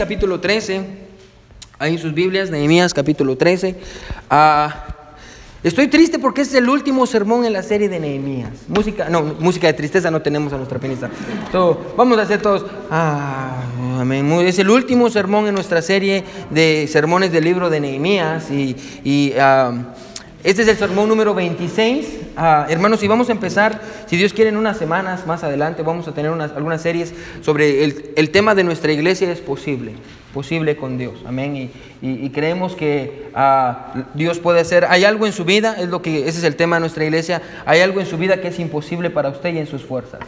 capítulo 13, ahí en sus Biblias, Nehemías capítulo 13. Ah, estoy triste porque es el último sermón en la serie de Nehemías. Música, no, música de tristeza no tenemos a nuestra pianista. So, vamos a hacer todos. Ah. Es el último sermón en nuestra serie de sermones del libro de Nehemías y ah, este es el sermón número 26. Ah, hermanos, y vamos a empezar, si Dios quiere, en unas semanas más adelante, vamos a tener unas, algunas series sobre el, el, tema de nuestra iglesia es posible, posible con Dios. Amén. Y, y, creemos que ah, Dios puede hacer, hay algo en su vida, es lo que, ese es el tema de nuestra iglesia, hay algo en su vida que es imposible para usted y en sus fuerzas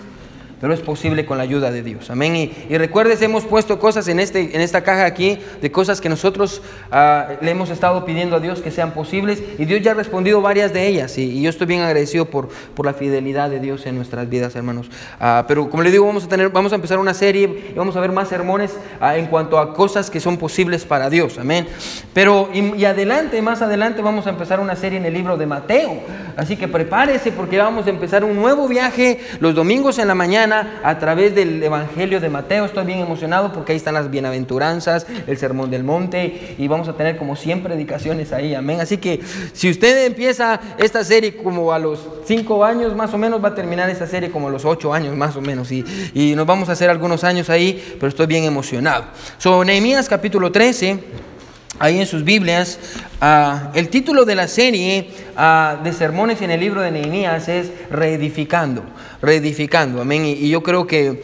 pero es posible con la ayuda de Dios. Amén. Y, y recuerdes, hemos puesto cosas en, este, en esta caja aquí, de cosas que nosotros uh, le hemos estado pidiendo a Dios que sean posibles, y Dios ya ha respondido varias de ellas, y, yo estoy bien agradecido por, por, la fidelidad de Dios en nuestras vidas, hermanos. Uh, pero como le digo, vamos a, tener, vamos a empezar una serie, y vamos a ver más sermones uh, en cuanto a cosas que son posibles para Dios. Amén. Pero, y, y adelante, más adelante, vamos a empezar una serie en el libro de Mateo. Así que prepárese porque vamos a empezar un nuevo viaje los domingos en la mañana a través del Evangelio de Mateo. Estoy bien emocionado porque ahí están las bienaventuranzas, el sermón del monte y vamos a tener como 100 predicaciones ahí, amén. Así que si usted empieza esta serie como a los 5 años más o menos, va a terminar esta serie como a los 8 años más o menos y, y nos vamos a hacer algunos años ahí, pero estoy bien emocionado. So, Nehemías capítulo 13 ahí en sus Biblias, uh, el título de la serie uh, de sermones en el libro de Nehemías es Reedificando, reedificando, amén. Y, y, yo creo que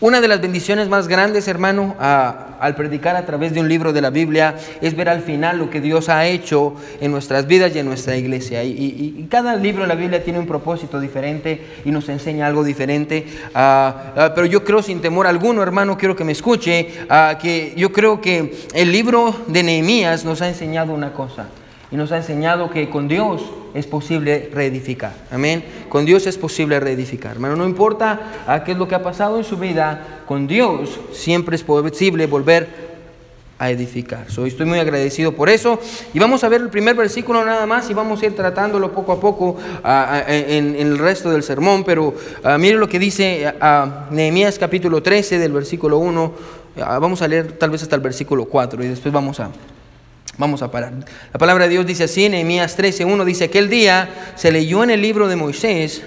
una de las bendiciones más grandes, hermano, uh, al predicar a través de un libro de la Biblia es ver al final lo que Dios ha hecho en nuestras vidas y en nuestra iglesia. Y, cada libro de la Biblia tiene un propósito diferente y nos enseña algo diferente. Uh, uh, pero yo creo sin temor alguno, hermano, quiero que me escuche, que yo creo que el libro de Nehemías nos ha enseñado una cosa. Y nos ha enseñado que con Dios es posible reedificar. Amén. Con Dios es posible reedificar. Hermano, no importa qué es lo que ha pasado en su vida, con Dios siempre es posible volver a edificar. So, estoy muy agradecido por eso. Y vamos a ver el primer versículo nada más y vamos a ir tratándolo poco a poco uh, en, en, el resto del sermón. Pero uh, mire lo que dice uh, Nehemías capítulo 13 del versículo 1. vamos a leer tal vez hasta el versículo 4 y después vamos a... Vamos a parar. La palabra de Dios dice así, Nehemías 13:1 dice, aquel día se leyó en el libro de Moisés,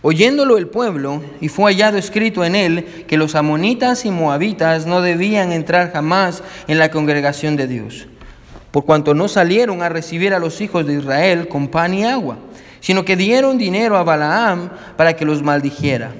oyéndolo el pueblo, y fue hallado escrito en él que los amonitas y moabitas no debían entrar jamás en la congregación de Dios, por cuanto no salieron a recibir a los hijos de Israel con pan y agua, sino que dieron dinero a Balaam para que los maldijera.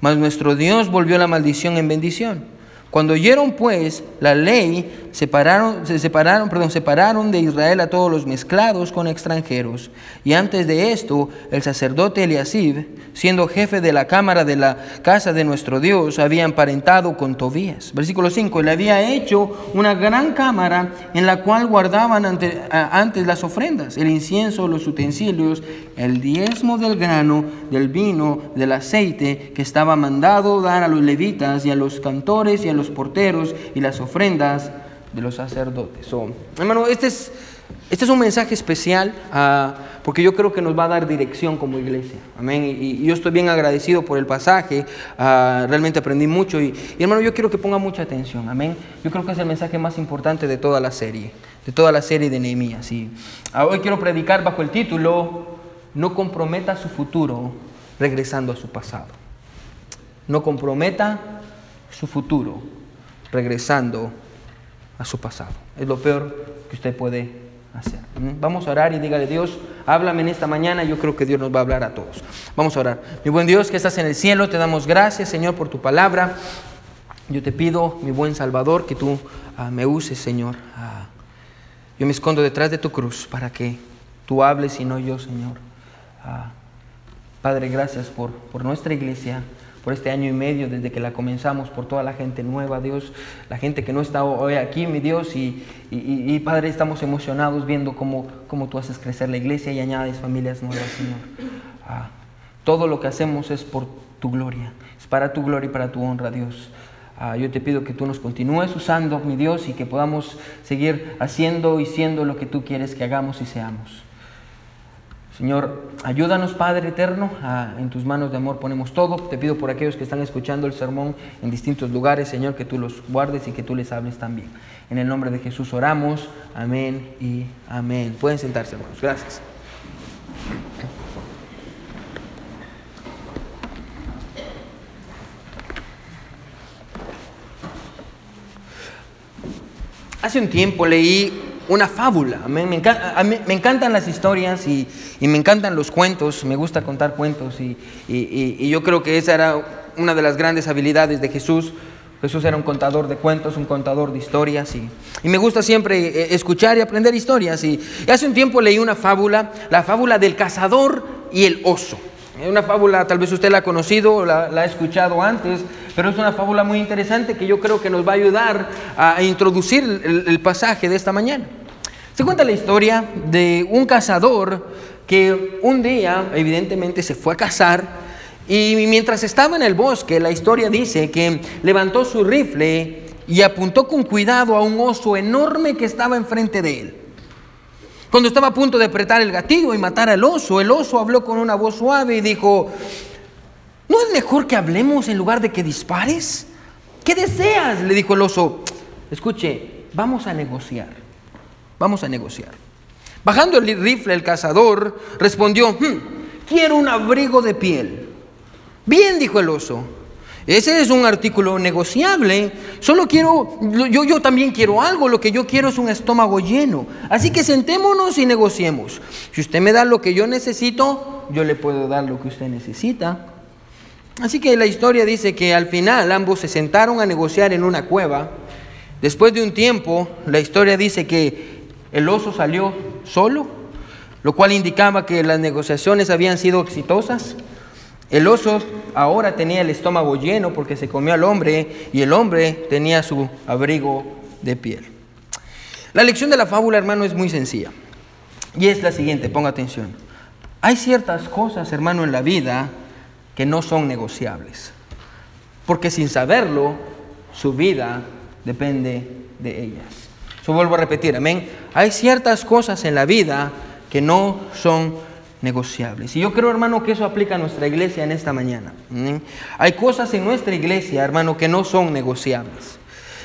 Mas nuestro Dios volvió la maldición en bendición. Cuando oyeron pues la ley, separaron, se separaron, perdón, separaron de Israel a todos los mezclados con extranjeros. Y antes de esto, el sacerdote Eliasib, siendo jefe de la cámara de la casa de nuestro Dios, había emparentado con Tobías. Versículo 5, le había hecho una gran cámara en la cual guardaban ante, antes las ofrendas, el incienso, los utensilios, el diezmo del grano, del vino, del aceite, que estaba mandado dar a los levitas y a los cantores y a los porteros y las ofrendas de los sacerdotes. So, hermano, este es, este es un mensaje especial uh, porque yo creo que nos va a dar dirección como iglesia. Amén. Y, yo estoy bien agradecido por el pasaje. Uh, realmente aprendí mucho. Y, hermano, yo quiero que ponga mucha atención. Amén. Yo creo que es el mensaje más importante de toda la serie, de toda la serie de Nehemías. Y uh, hoy quiero predicar bajo el título No comprometa su futuro regresando a su pasado. No comprometa su futuro regresando a su pasado. Es lo peor que usted puede hacer. Vamos a orar y dígale, Dios, háblame en esta mañana. Yo creo que Dios nos va a hablar a todos. Vamos a orar. Mi buen Dios que estás en el cielo, te damos gracias, Señor, por tu palabra. Yo te pido, mi buen Salvador, que tú uh, me uses, Señor. Yo me escondo detrás de tu cruz para que tú hables y no yo, Señor. Uh, Padre, gracias por, por nuestra iglesia por este año y medio desde que la comenzamos, por toda la gente nueva, Dios, la gente que no está hoy aquí, mi Dios, y, y, y Padre, estamos emocionados viendo cómo, cómo, tú haces crecer la iglesia y añades familias nuevas, Señor. Ah, todo lo que hacemos es por tu gloria, es para tu gloria y para tu honra, Dios. Ah, yo te pido que tú nos continúes usando, mi Dios, y que podamos seguir haciendo y siendo lo que tú quieres que hagamos y seamos. Señor, ayúdanos, Padre eterno, en tus manos de amor ponemos todo. Te pido por aquellos que están escuchando el sermón en distintos lugares, Señor, que tú los guardes y que tú les hables también. En el nombre de Jesús oramos. Amén y amén. Pueden sentarse, hermanos. Gracias. Hace un tiempo leí una fábula. Me, me, me encantan las historias y, me encantan los cuentos, me gusta contar cuentos y, y, yo creo que esa era una de las grandes habilidades de Jesús. Jesús era un contador de cuentos, un contador de historias y, me gusta siempre eh, escuchar y aprender historias. Y, hace un tiempo leí una fábula, la fábula del cazador y el oso. Es una fábula, tal vez usted la ha conocido, la, la ha escuchado antes, pero es una fábula muy interesante que yo creo que nos va a ayudar a introducir el, pasaje de esta mañana. Se cuenta la historia de un cazador que un día evidentemente se fue a cazar y mientras estaba en el bosque, la historia dice que levantó su rifle y apuntó con cuidado a un oso enorme que estaba enfrente de él. Cuando estaba a punto de apretar el gatillo y matar al oso, el oso habló con una voz suave y dijo, ¿No es mejor que hablemos en lugar de que dispares? ¿Qué deseas? Le dijo el oso. Escuche, vamos a negociar. Vamos a negociar. Bajando el rifle, el cazador respondió, hmm, quiero un abrigo de piel. Bien, dijo el oso. Ese es un artículo negociable. Solo quiero, yo, yo también quiero algo. Lo que yo quiero es un estómago lleno. Así que sentémonos y negociemos. Si usted me da lo que yo necesito, yo le puedo dar lo que usted necesita. Así que la historia dice que al final ambos se sentaron a negociar en una cueva. Después de un tiempo, la historia dice que el oso salió solo, lo cual indicaba que las negociaciones habían sido exitosas. El oso ahora tenía el estómago lleno porque se comió al hombre y el hombre tenía su abrigo de piel. La lección de la fábula, hermano, es muy sencilla. Y es la siguiente, ponga atención. Hay ciertas cosas, hermano, en la vida que no son negociables. Porque sin saberlo, su vida depende de ellas. Yo vuelvo a repetir, amén. Hay ciertas cosas en la vida que no son negociables. Y yo creo, hermano, que eso aplica a nuestra iglesia en esta mañana. Hay cosas en nuestra iglesia, hermano, que no son negociables.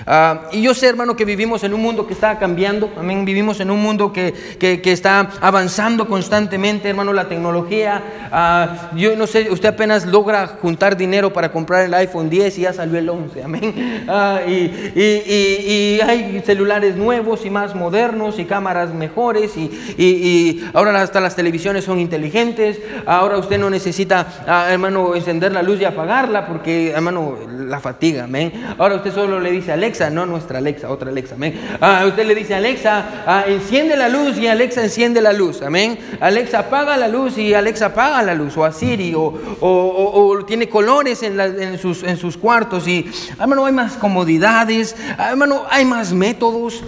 Ah, y yo sé, hermano, que vivimos en un mundo que está cambiando, también vivimos en un mundo que, que, está avanzando constantemente, hermano, la tecnología. Ah, yo no sé, usted apenas logra juntar dinero para comprar el iPhone 10 y ya salió el 11, amén. Ah, y, y, y, hay celulares nuevos y más modernos y cámaras mejores y, ahora hasta las televisiones son inteligentes. Ahora usted no necesita, hermano, encender la luz y apagarla porque, hermano, la fatiga, amén. Ahora usted solo le dice, Alexa, Alexa, no nuestra Alexa, otra Alexa, amén. Ah, usted le dice, Alexa, ah, enciende la luz y Alexa enciende la luz, amén. Alexa apaga la luz y Alexa apaga la luz, o a Siri, o, o, tiene colores en, sus, en sus cuartos y, hermano, hay más comodidades, ah, hermano, hay más métodos.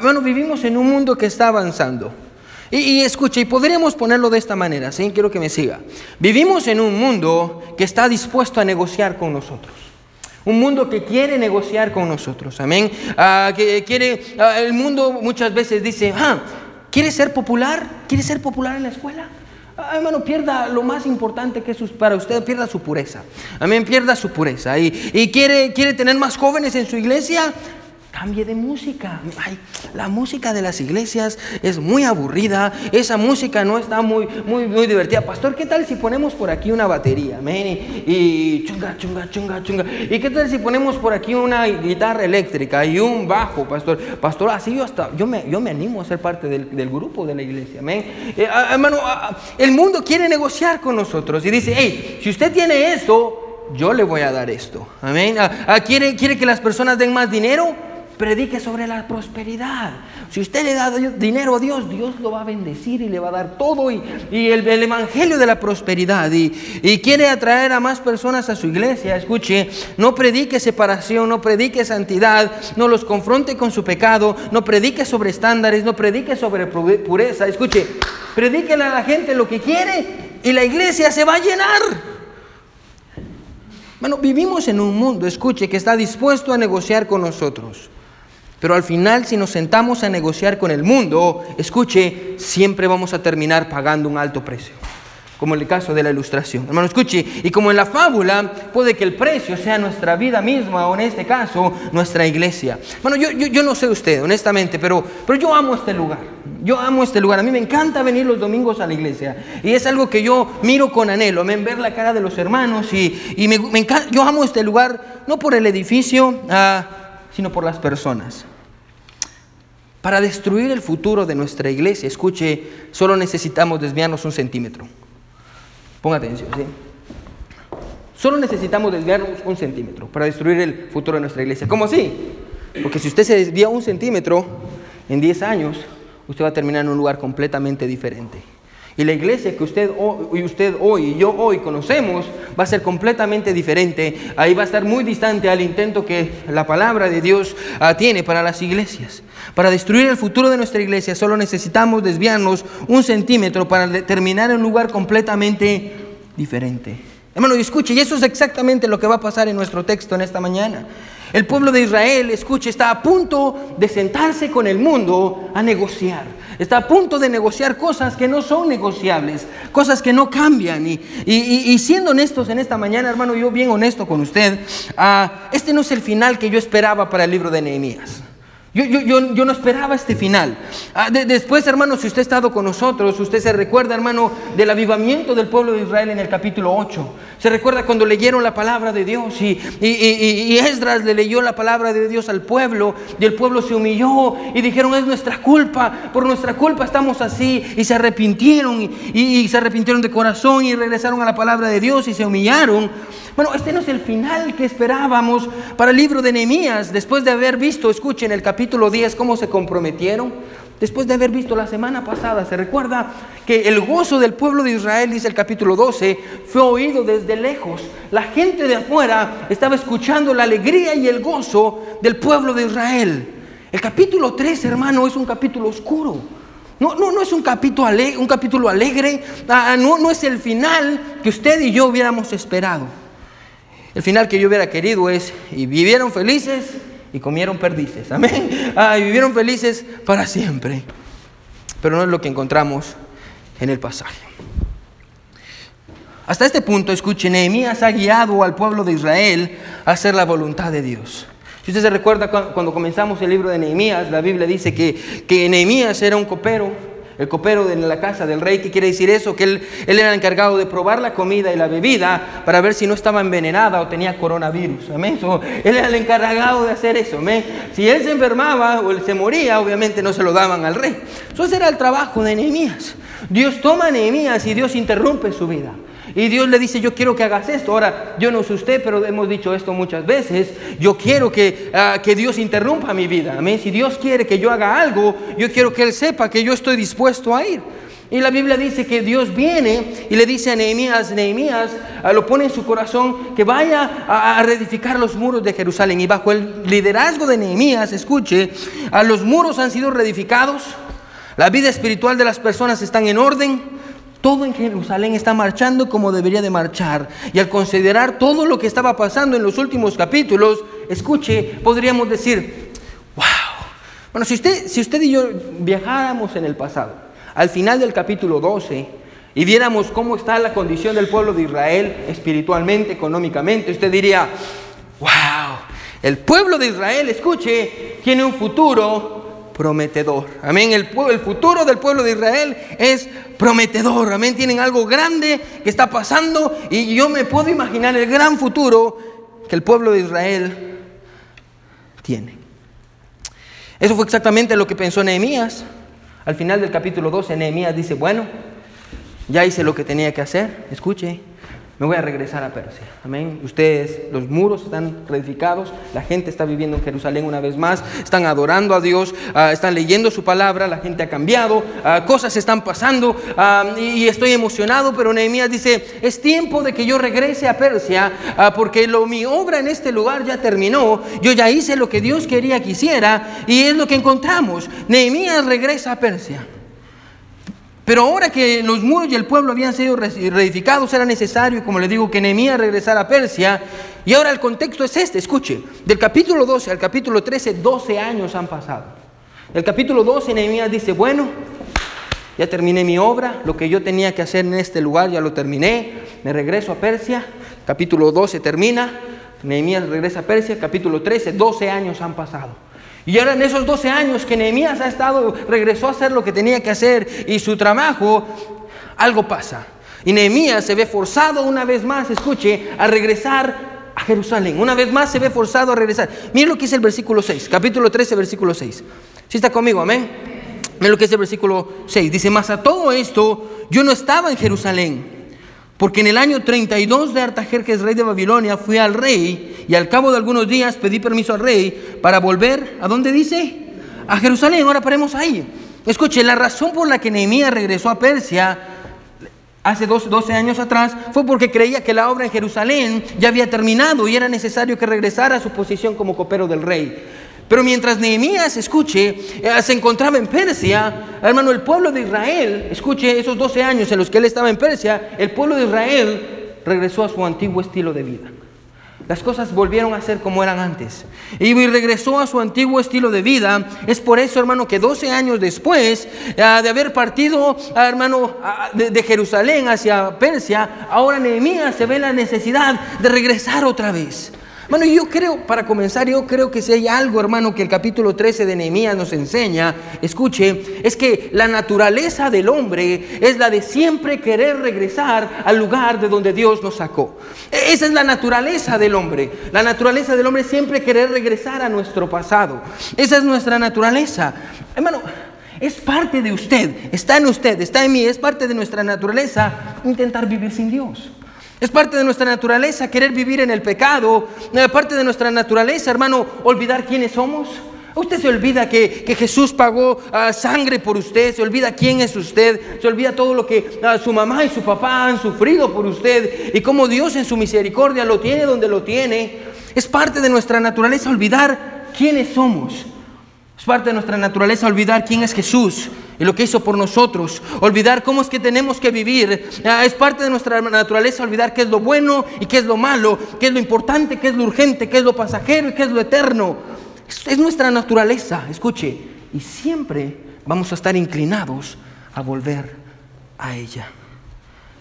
bueno, vivimos en un mundo que está avanzando. Y, y, escuche, y podríamos ponerlo de esta manera, ¿sí? Quiero que me siga. Vivimos en un mundo que está dispuesto a negociar con nosotros. Un mundo que quiere negociar con nosotros, amén. Ah, que quiere, ah, el mundo muchas veces dice, ah, ¿quiere ser popular? ¿Quiere ser popular en la escuela? Ah, hermano, pierda lo más importante que es para usted, pierda su pureza. Amén, pierda su pureza. Y, y quiere, quiere tener más jóvenes en su iglesia, Cambie de música. la música de las iglesias es muy aburrida. Esa música no está muy, muy, muy divertida. Pastor, ¿qué tal si ponemos por aquí una batería? Y, chunga, chunga, chunga, chunga. ¿Y qué tal si ponemos por aquí una guitarra eléctrica y un bajo, pastor? Pastor, así yo hasta, yo me, yo me animo a ser parte del, grupo de la iglesia. Amén. Eh, ah, hermano, ah, ah, el mundo quiere negociar con nosotros y dice, hey, si usted tiene esto, yo le voy a dar esto. Amén. ¿Quiere, ¿Quiere que las personas den más dinero? Predique sobre la prosperidad. Si usted le da dinero a Dios, Dios lo va a bendecir y le va a dar todo y, el, evangelio de la prosperidad. Y, quiere atraer a más personas a su iglesia. Escuche, no predique separación, no predique santidad, no los confronte con su pecado, no predique sobre estándares, no predique sobre pureza. Escuche, predíquele a la gente lo que quiere y la iglesia se va a llenar. Bueno, vivimos en un mundo, escuche, que está dispuesto a negociar con nosotros. Pero al final, si nos sentamos a negociar con el mundo, escuche, siempre vamos a terminar pagando un alto precio como en el caso de la ilustración. Hermano, escuche, y como en la fábula, puede que el precio sea nuestra vida misma o en este caso nuestra iglesia. Bueno, yo, yo, no sé usted, honestamente, pero, pero yo amo este lugar. Yo amo este lugar. A mí me encanta venir los domingos a la iglesia. Y es algo que yo miro con anhelo, ver la cara de los hermanos. Y, y me, encanta, yo amo este lugar, no por el edificio, ah, sino por las personas. Para destruir el futuro de nuestra iglesia, escuche, solo necesitamos desviarnos un centímetro. Ponga atención, ¿sí? Solo necesitamos desviarnos un centímetro para destruir el futuro de nuestra iglesia. ¿Cómo así? Porque si usted se desvía un centímetro, en 10 años, usted va a terminar en un lugar completamente diferente. Y la iglesia que usted, y usted hoy y yo hoy conocemos va a ser completamente diferente. Ahí va a estar muy distante al intento que la palabra de Dios ah, tiene para las iglesias. Para destruir el futuro de nuestra iglesia solo necesitamos desviarnos un centímetro para terminar en un lugar completamente diferente. Hermano, escuche, y eso es exactamente lo que va a pasar en nuestro texto en esta mañana. El pueblo de Israel, escuche, está a punto de sentarse con el mundo a negociar. Está a punto de negociar cosas que no son negociables, cosas que no cambian. Y, siendo honestos en esta mañana, hermano, yo bien honesto con usted, ah, este no es el final que yo esperaba para el libro de Nehemías. Yo, yo, yo, yo, no esperaba este final. Ah, después, hermano, si usted ha estado con nosotros, usted se recuerda, hermano, del avivamiento del pueblo de Israel en el capítulo 8. Se recuerda cuando leyeron la palabra de Dios y, y, y, y, Esdras le leyó la palabra de Dios al pueblo y el pueblo se humilló y dijeron, es nuestra culpa, por nuestra culpa estamos así. Y se arrepintieron y, se arrepintieron de corazón y regresaron a la palabra de Dios y se humillaron. Bueno, este no es el final que esperábamos para el libro de Nehemías, después de haber visto, escuchen el capítulo 10, cómo se comprometieron. Después de haber visto la semana pasada, se recuerda que el gozo del pueblo de Israel, dice el capítulo 12, fue oído desde lejos. La gente de afuera estaba escuchando la alegría y el gozo del pueblo de Israel. El capítulo 3, hermano, es un capítulo oscuro. No, no, no es un capítulo alegre, un capítulo alegre ah, no, no es el final que usted y yo hubiéramos esperado. El final que yo hubiera querido es, y vivieron felices y comieron perdices. Amén. Ah, y vivieron felices para siempre. Pero no es lo que encontramos en el pasaje. Hasta este punto, escuchen, Nehemías ha guiado al pueblo de Israel a hacer la voluntad de Dios. Si usted se recuerda cuando comenzamos el libro de Nehemías, la Biblia dice que, que Nehemías era un copero el copero de la casa del rey. ¿Qué quiere decir eso? Que él, él era encargado de probar la comida y la bebida para ver si no estaba envenenada o tenía coronavirus. Amén. él era el encargado de hacer eso. Si él se enfermaba o él se moría, obviamente no se lo daban al rey. Eso era el trabajo de Nehemías. Dios toma a Nehemías y Dios interrumpe su vida. Y Dios le dice, yo quiero que hagas esto. Ahora, yo no sé usted, pero hemos dicho esto muchas veces. Yo quiero que, ah, que Dios interrumpa mi vida. Amén. Si Dios quiere que yo haga algo, yo quiero que Él sepa que yo estoy dispuesto a ir. Y la Biblia dice que Dios viene y le dice a Nehemías, Nehemías ah, lo pone en su corazón que vaya a, reedificar los muros de Jerusalén. Y bajo el liderazgo de Nehemías, escuche, a los muros han sido reedificados, la vida espiritual de las personas están en orden, todo en Jerusalén está marchando como debería de marchar. Y al considerar todo lo que estaba pasando en los últimos capítulos, escuche, podríamos decir, wow. Bueno, si usted, si usted y yo viajáramos en el pasado, al final del capítulo 12, y viéramos cómo está la condición del pueblo de Israel espiritualmente, económicamente, usted diría, wow, el pueblo de Israel, escuche, tiene un futuro prometedor. Amén. El, el, futuro del pueblo de Israel es prometedor. Amén. Tienen algo grande que está pasando y yo me puedo imaginar el gran futuro que el pueblo de Israel tiene. Eso fue exactamente lo que pensó Nehemías. Al final del capítulo 12, Nehemías dice, bueno, ya hice lo que tenía que hacer. Escuche, me voy a regresar a Persia. Amén. Ustedes, los muros están reedificados, la gente está viviendo en Jerusalén una vez más, están adorando a Dios, ah, están leyendo su palabra, la gente ha cambiado, ah, cosas están pasando ah, y, estoy emocionado, pero Nehemías dice, es tiempo de que yo regrese a Persia porque lo, mi obra en este lugar ya terminó, yo ya hice lo que Dios quería que hiciera y es lo que encontramos. Nehemías regresa a Persia. Pero ahora que los muros y el pueblo habían sido reedificados, era necesario, como le digo, que Nehemías regresara a Persia. Y ahora el contexto es este, escuche, del capítulo 12 al capítulo 13, 12 años han pasado. El capítulo 12, Nehemías dice, bueno, ya terminé mi obra, lo que yo tenía que hacer en este lugar ya lo terminé, me regreso a Persia, capítulo 12 termina, Nehemías regresa a Persia, capítulo 13, 12 años han pasado. Y ahora en esos 12 años que Nehemías ha estado, regresó a hacer lo que tenía que hacer y su trabajo, algo pasa. Y Nehemías se ve forzado una vez más, escuche, a regresar a Jerusalén. Una vez más se ve forzado a regresar. Mire lo que dice el versículo 6, capítulo 13, versículo 6. Si está conmigo, amén. Mira lo que es el versículo 6. Dice, más a todo esto, yo no estaba en Jerusalén, porque en el año 32 de Artajerjes, rey de Babilonia, fui al rey y al cabo de algunos días pedí permiso al rey para volver, ¿a dónde dice? A Jerusalén. Ahora paremos ahí. Escuche, la razón por la que Nehemías regresó a Persia hace 12 años atrás fue porque creía que la obra en Jerusalén ya había terminado y era necesario que regresara a su posición como copero del rey. Pero mientras Nehemías, escuche, eh, se encontraba en Persia, hermano, el pueblo de Israel, escuche, esos 12 años en los que él estaba en Persia, el pueblo de Israel regresó a su antiguo estilo de vida. Las cosas volvieron a ser como eran antes. Y regresó a su antiguo estilo de vida. Es por eso, hermano, que 12 años después eh, de haber partido, ah, hermano, ah, de, Jerusalén hacia Persia, ahora Nehemías se ve la necesidad de regresar otra vez. Bueno, yo creo, para comenzar, yo creo que si hay algo, hermano, que el capítulo 13 de Nehemías nos enseña, escuche, es que la naturaleza del hombre es la de siempre querer regresar al lugar de donde Dios nos sacó. E, esa es la naturaleza del hombre. La naturaleza del hombre es siempre querer regresar a nuestro pasado. Esa es nuestra naturaleza. Hermano, es parte de usted, está en usted, está en mí, es parte de nuestra naturaleza intentar vivir sin Dios. Es parte de nuestra naturaleza querer vivir en el pecado. Es parte de nuestra naturaleza, hermano, olvidar quiénes somos. Usted se olvida que, Jesús pagó ah, sangre por usted, se olvida quién es usted, se olvida todo lo que ah, su mamá y su papá han sufrido por usted y cómo Dios en su misericordia lo tiene donde lo tiene. Es parte de nuestra naturaleza olvidar quiénes somos. Es parte de nuestra naturaleza olvidar quién es Jesús y lo que hizo por nosotros. Olvidar cómo es que tenemos que vivir. Ah, es parte de nuestra naturaleza olvidar qué es lo bueno y qué es lo malo, qué es lo importante, qué es lo urgente, qué es lo pasajero y qué es lo eterno. Es, nuestra naturaleza, escuche. Y siempre vamos a estar inclinados a volver a ella.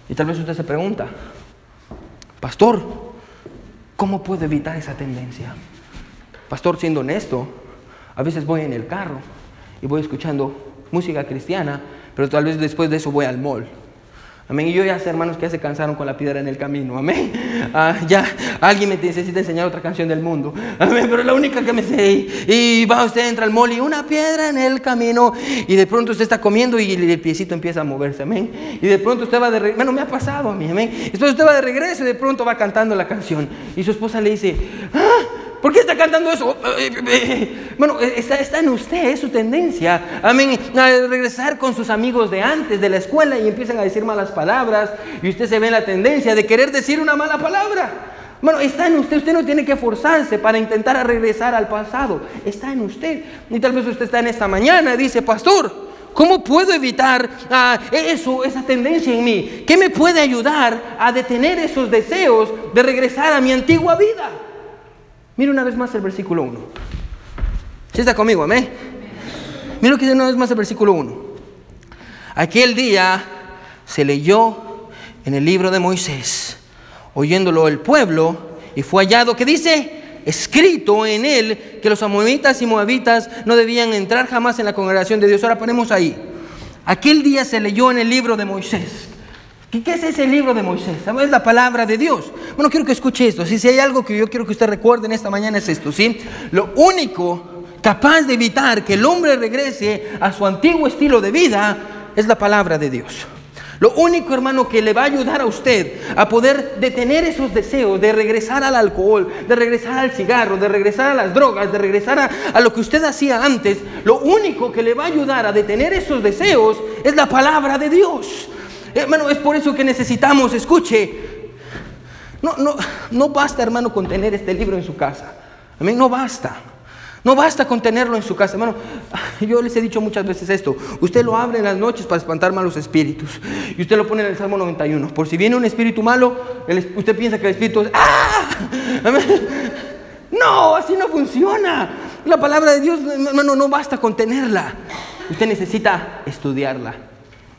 Y tal vez usted se pregunta, pastor, ¿cómo puedo evitar esa tendencia? Pastor, siendo honesto, a veces voy en el carro y voy escuchando música cristiana, pero tal vez después de eso voy al mall. Amén. Y yo ya sé, hermanos, que ya se cansaron con la piedra en el camino. Amén. Ah, ya alguien me necesita enseñar otra canción del mundo. Amén. Pero la única que me sé. Y va usted, entra al mall y una piedra en el camino. Y de pronto usted está comiendo y el piecito empieza a moverse. Amén. Y de pronto usted va de regreso. Bueno, me ha pasado a mí. Amén. Después usted va de regreso y de pronto va cantando la canción. Y su esposa le dice, ¡Ah! ¿Por qué está cantando eso? Bueno, está, está, en usted, es su tendencia. Amén. A regresar con sus amigos de antes, de la escuela, y empiezan a decir malas palabras. Y usted se ve en la tendencia de querer decir una mala palabra. Bueno, está en usted. Usted no tiene que forzarse para intentar regresar al pasado. Está en usted. Y tal vez usted está en esta mañana y dice, Pastor. ¿Cómo puedo evitar ah, eso, esa tendencia en mí? ¿Qué me puede ayudar a detener esos deseos de regresar a mi antigua vida? Mira una vez más el versículo 1. ¿Sí está conmigo, amén? Mira lo que dice una vez más el versículo 1. Aquel día se leyó en el libro de Moisés, oyéndolo el pueblo, y fue hallado que dice, escrito en él, que los amonitas y moabitas no debían entrar jamás en la congregación de Dios. Ahora ponemos ahí. Aquel día se leyó en el libro de Moisés. ¿Qué, es ese libro de Moisés? Es la palabra de Dios. Bueno, quiero que escuche esto. Si hay algo que yo quiero que usted recuerde en esta mañana es esto, ¿sí? Lo único capaz de evitar que el hombre regrese a su antiguo estilo de vida es la palabra de Dios. Lo único, hermano, que le va a ayudar a usted a poder detener esos deseos de regresar al alcohol, de regresar al cigarro, de regresar a las drogas, de regresar a, a, lo que usted hacía antes, lo único que le va a ayudar a detener esos deseos es la palabra de Dios. Hermano, es por eso que necesitamos, escuche, no, no, no basta, hermano, con tener este libro en su casa. Amén, no basta. No basta con tenerlo en su casa, hermano. Yo les he dicho muchas veces esto. Usted lo abre en las noches para espantar malos espíritus. Y usted lo pone en el Salmo 91. Por si viene un espíritu malo, usted piensa que el espíritu es... ¡Ah! No, así no funciona. La palabra de Dios, hermano, no basta con tenerla. Usted necesita estudiarla.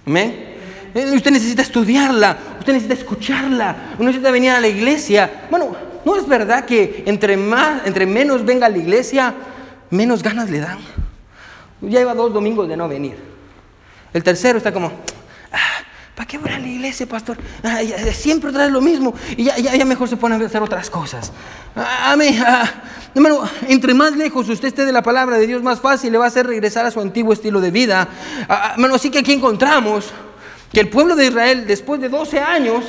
¿Amén? Eh, usted necesita estudiarla, usted necesita escucharla, usted necesita venir a la iglesia. Bueno, ¿no es verdad que entre, más, entre menos venga a la iglesia, menos ganas le dan? Ya lleva dos domingos de no venir. El tercero está como, ah, ¿para qué voy a la iglesia, pastor? Ah, siempre trae lo mismo y ya, ya, mejor se pone a hacer otras cosas. Ah, amén. Hermano, entre más lejos usted esté de la palabra de Dios, más fácil le va a hacer regresar a su antiguo estilo de vida. Hermano, así que aquí encontramos que el pueblo de Israel, después de 12 años,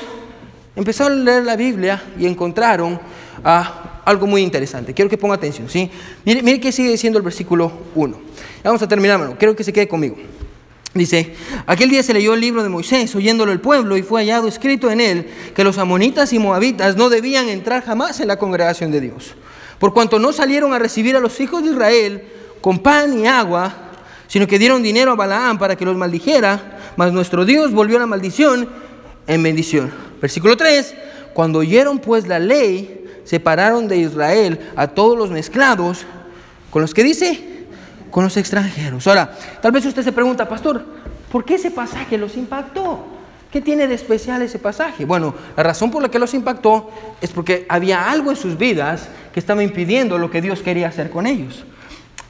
empezó a leer la Biblia y encontraron ah, algo muy interesante. Quiero que ponga atención, ¿sí? Mire, mire qué sigue diciendo el versículo 1. Vamos a terminar, hermano. Quiero que se quede conmigo. Dice, aquel día se leyó el libro de Moisés, oyéndolo el pueblo, y fue hallado escrito en él que los amonitas y moabitas no debían entrar jamás en la congregación de Dios, por cuanto no salieron a recibir a los hijos de Israel con pan y agua, sino que dieron dinero a Balaam para que los maldijera, mas nuestro Dios volvió la maldición en bendición. Versículo 3, cuando oyeron pues la ley, separaron de Israel a todos los mezclados, con los que dice, con los extranjeros. Ahora, tal vez usted se pregunta, pastor, ¿por qué ese pasaje los impactó? ¿Qué tiene de especial ese pasaje? Bueno, la razón por la que los impactó es porque había algo en sus vidas que estaba impidiendo lo que Dios quería hacer con ellos.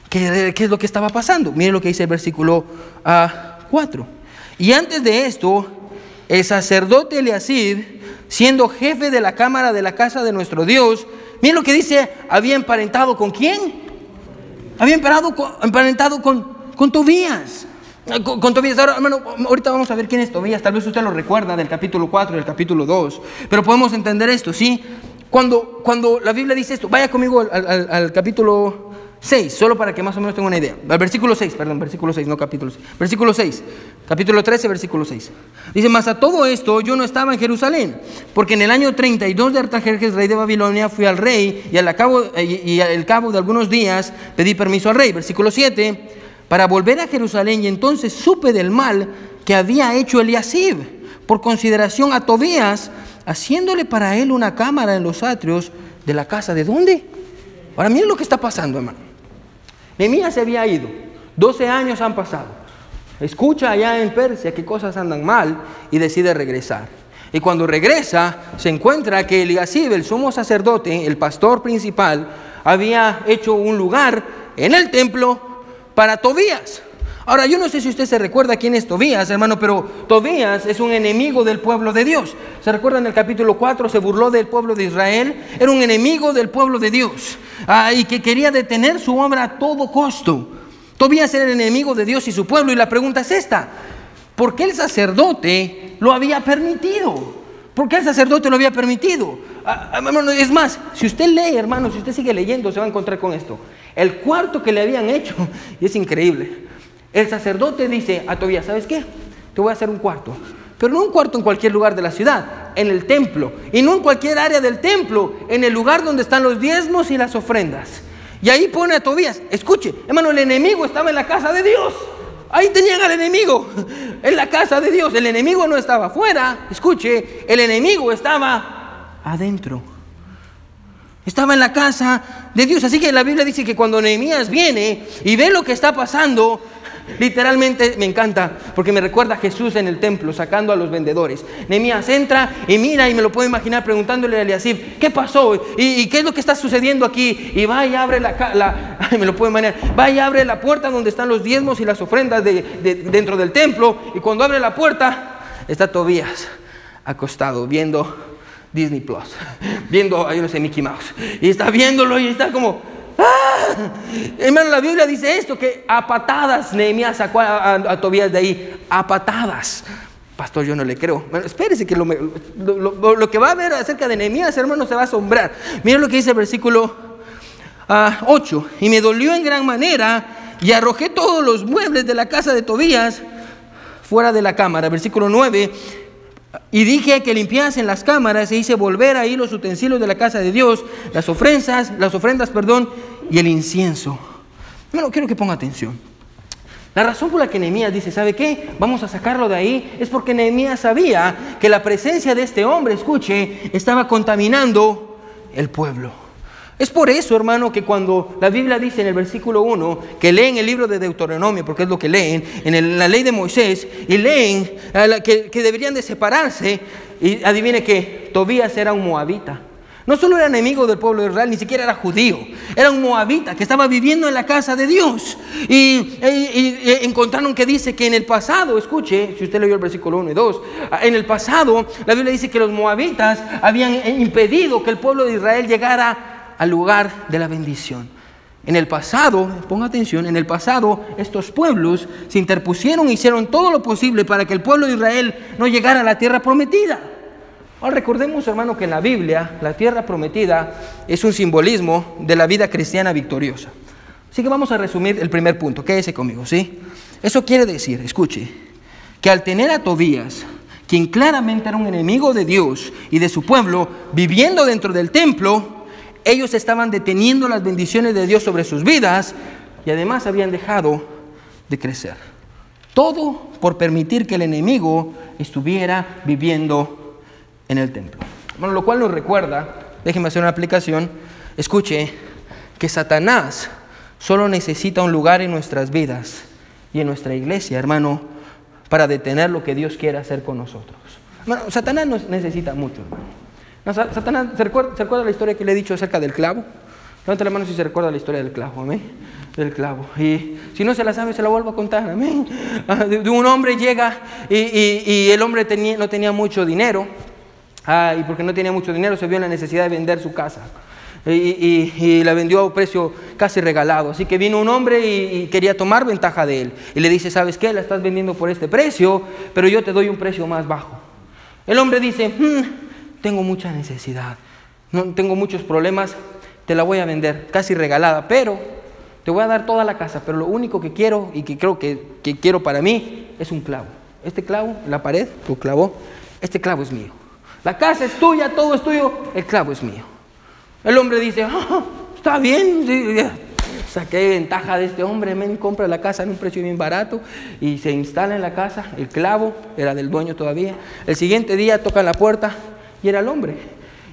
¿Qué, es lo que estaba pasando? Mire lo que dice el versículo 4. Ah, y antes de esto, el sacerdote Eliasib, siendo jefe de la cámara de la casa de nuestro Dios, miren lo que dice, había emparentado con quién? Había emparentado con, emparentado con, con Tobías. Con, Tobías, ahora hermano, ahorita vamos a ver quién es Tobías, tal vez usted lo recuerda del capítulo 4 y del capítulo 2, pero podemos entender esto, ¿sí? Cuando, cuando la Biblia dice esto, vaya conmigo al capítulo 6, solo para que más o menos tenga una idea. Versículo 6, perdón, versículo 6, no capítulo 6. Versículo 6, capítulo 13, versículo 6. Dice, mas a todo esto yo no estaba en Jerusalén, porque en el año 32 de Artajerjes, rey de Babilonia, fui al rey y al cabo, y al cabo de algunos días pedí permiso al rey. Versículo 7, para volver a Jerusalén y entonces supe del mal que había hecho Eliasib por consideración a Tobías, haciéndole para él una cámara en los atrios de la casa. ¿De dónde? Ahora miren lo que está pasando, hermano. Nehemías se había ido, 12 años han pasado. Escucha allá en Persia qué cosas andan mal y decide regresar. Y cuando regresa, se encuentra que Eliasib, el sumo sacerdote, el pastor principal, había hecho un lugar en el templo para Tobías. Ahora, yo no sé si usted se recuerda quién es Tobías, hermano, pero Tobías es un enemigo del pueblo de Dios. ¿Se recuerda en el capítulo 4? Se burló del pueblo de Israel. Era un enemigo del pueblo de Dios. Ah, y que quería detener su obra a todo costo. Tobías era el enemigo de Dios y su pueblo. Y la pregunta es esta. ¿Por qué el sacerdote lo había permitido? ¿Por qué el sacerdote lo había permitido? Ah, ah, es más, si usted lee, hermano, si usted sigue leyendo, se va a encontrar con esto. El cuarto que le habían hecho, y es increíble, el sacerdote dice a Tobías, ¿sabes qué? Te voy a hacer un cuarto. Pero no un cuarto en cualquier lugar de la ciudad, en el templo. Y no en cualquier área del templo, en el lugar donde están los diezmos y las ofrendas. Y ahí pone a Tobías, escuche, hermano, el enemigo estaba en la casa de Dios. Ahí tenían al enemigo, en la casa de Dios. El enemigo no estaba afuera, escuche, el enemigo estaba adentro. Estaba en la casa de Dios. Así que la Biblia dice que cuando Nehemías viene y ve lo que está pasando, Literalmente me encanta porque me recuerda a Jesús en el templo sacando a los vendedores. Nehemías entra y mira y me lo puedo imaginar preguntándole a Eliasib, ¿qué pasó? ¿Y, qué es lo que está sucediendo aquí? Y va y abre la, me lo puedo imaginar, va y abre la puerta donde están los diezmos y las ofrendas de, dentro del templo. Y cuando abre la puerta está Tobías acostado viendo Disney Plus, viendo, yo no sé, Mickey Mouse. Y está viéndolo y está como. Hermano, la Biblia dice esto, que a patadas Nehemías sacó a, Tobías de ahí, a patadas. Pastor, yo no le creo. Bueno, espérese que lo, que va a ver acerca de Nehemías, hermano, se va a asombrar. Mira lo que dice el versículo 8. Ah, y me dolió en gran manera y arrojé todos los muebles de la casa de Tobías fuera de la cámara. Versículo 9. Y dije que limpiasen las cámaras e hice volver ahí los utensilios de la casa de Dios, las ofrendas, las ofrendas, perdón, y el incienso. Bueno, quiero que ponga atención. La razón por la que Nehemías dice, ¿sabe qué? Vamos a sacarlo de ahí, es porque Nehemías sabía que la presencia de este hombre, escuche, estaba contaminando el pueblo. Es por eso, hermano, que cuando la Biblia dice en el versículo 1 que leen el libro de Deuteronomio, porque es lo que leen, en la ley de Moisés, y leen que, que deberían de separarse, y adivine que Tobías era un moabita. No solo era enemigo del pueblo de Israel, ni siquiera era judío. Era un moabita que estaba viviendo en la casa de Dios. Y, encontraron que dice que en el pasado, escuche, si usted leyó el versículo 1 y 2, en el pasado la Biblia dice que los moabitas habían impedido que el pueblo de Israel llegara al lugar de la bendición. En el pasado, ponga atención, en el pasado estos pueblos se interpusieron e hicieron todo lo posible para que el pueblo de Israel no llegara a la tierra prometida. Ahora recordemos, hermano, que en la Biblia la tierra prometida es un simbolismo de la vida cristiana victoriosa. Así que vamos a resumir el primer punto. Quédese conmigo, ¿sí? Eso quiere decir, escuche, que al tener a Tobías, quien claramente era un enemigo de Dios y de su pueblo, viviendo dentro del templo, ellos estaban deteniendo las bendiciones de Dios sobre sus vidas y además habían dejado de crecer. Todo por permitir que el enemigo estuviera viviendo en el templo. Bueno, lo cual nos recuerda, déjenme hacer una aplicación, escuche, que Satanás solo necesita un lugar en nuestras vidas y en nuestra iglesia, hermano, para detener lo que Dios quiere hacer con nosotros. Bueno, Satanás no necesita mucho, hermano. Satanás, ¿se recuerda, la historia que le he dicho acerca del clavo? Levanta la mano si se recuerda la historia del clavo, amén. Del clavo. Y si no se la sabe, se la vuelvo a contar, amén. Ah, de, un hombre llega y, el hombre no tenía mucho dinero. Ah, y porque no tenía mucho dinero, se vio en la necesidad de vender su casa. Y, la vendió a un precio casi regalado. Así que vino un hombre y, quería tomar ventaja de él. Y le dice, ¿sabes qué? La estás vendiendo por este precio, pero yo te doy un precio más bajo. El hombre dice, hmm, tengo mucha necesidad, no, tengo muchos problemas, te la voy a vender casi regalada, pero te voy a dar toda la casa, pero lo único que quiero y que creo que, quiero para mí es un clavo. Este clavo, la pared, tu clavo, este clavo es mío. La casa es tuya, todo es tuyo, el clavo es mío. El hombre dice, ah, está bien, saqué ventaja de este hombre, me compra la casa en un precio bien barato y se instala en la casa, el clavo era del dueño todavía. El siguiente día toca la puerta, y era el hombre.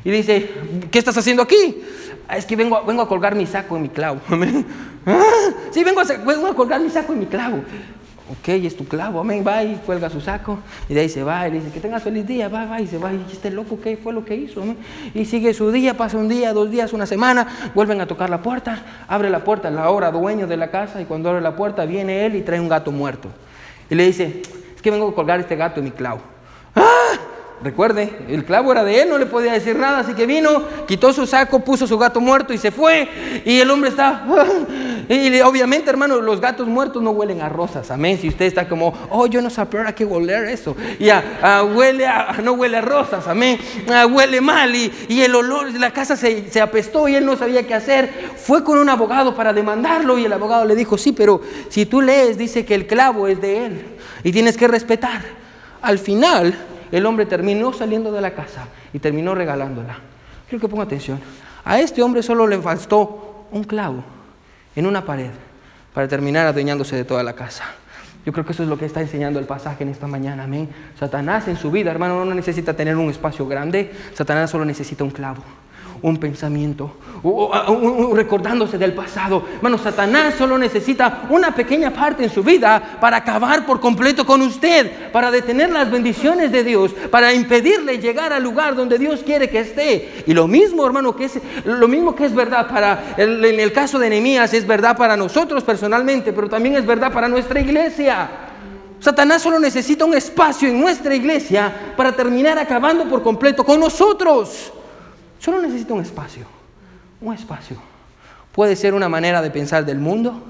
Y dice, ¿qué estás haciendo aquí? Ah, es que vengo, vengo a colgar mi saco en mi clavo. Ah, sí, vengo a, vengo a colgar mi saco en mi clavo. Ok, es tu clavo, amén, va y cuelga su saco. Y de ahí se va y le dice, que tengas feliz día, va, va, y se va. Y este loco, ¿qué fue lo que hizo? Y sigue su día, pasa un día, dos días, una semana, vuelven a tocar la puerta, abre la puerta, la hora dueño de la casa, y cuando abre la puerta viene él y trae un gato muerto. Y le dice, es que vengo a colgar este gato en mi clavo. Recuerde, el clavo era de él, no le podía decir nada, así que vino, quitó su saco, puso su gato muerto y se fue. Y el hombre está, y obviamente, hermano, los gatos muertos no huelen a rosas, amén. Si usted está como, oh, yo no sabía a qué oler eso, ya, ah, huele a, no huele a rosas, amén, huele mal y, el olor, la casa se, se apestó y él no sabía qué hacer. Fue con un abogado para demandarlo y el abogado le dijo, sí, pero si tú lees, dice que el clavo es de él y tienes que respetar. Al final, el hombre terminó saliendo de la casa y terminó regalándola. Quiero que ponga atención. A este hombre solo le faltó un clavo en una pared para terminar adueñándose de toda la casa. Yo creo que eso es lo que está enseñando el pasaje en esta mañana, amén. Satanás en su vida, hermano, no necesita tener un espacio grande, Satanás solo necesita un clavo un pensamiento, recordándose del pasado. Hermano, Satanás solo necesita una pequeña parte en su vida para acabar por completo con usted, para detener las bendiciones de Dios, para impedirle llegar al lugar donde Dios quiere que esté. Y lo mismo, hermano, que es lo mismo que es verdad para en el caso de Nehemías es verdad para nosotros personalmente, pero también es verdad para nuestra iglesia. Satanás solo necesita un espacio en nuestra iglesia para terminar acabando por completo con nosotros. Solo necesita un espacio, un espacio. Puede ser una manera de pensar del mundo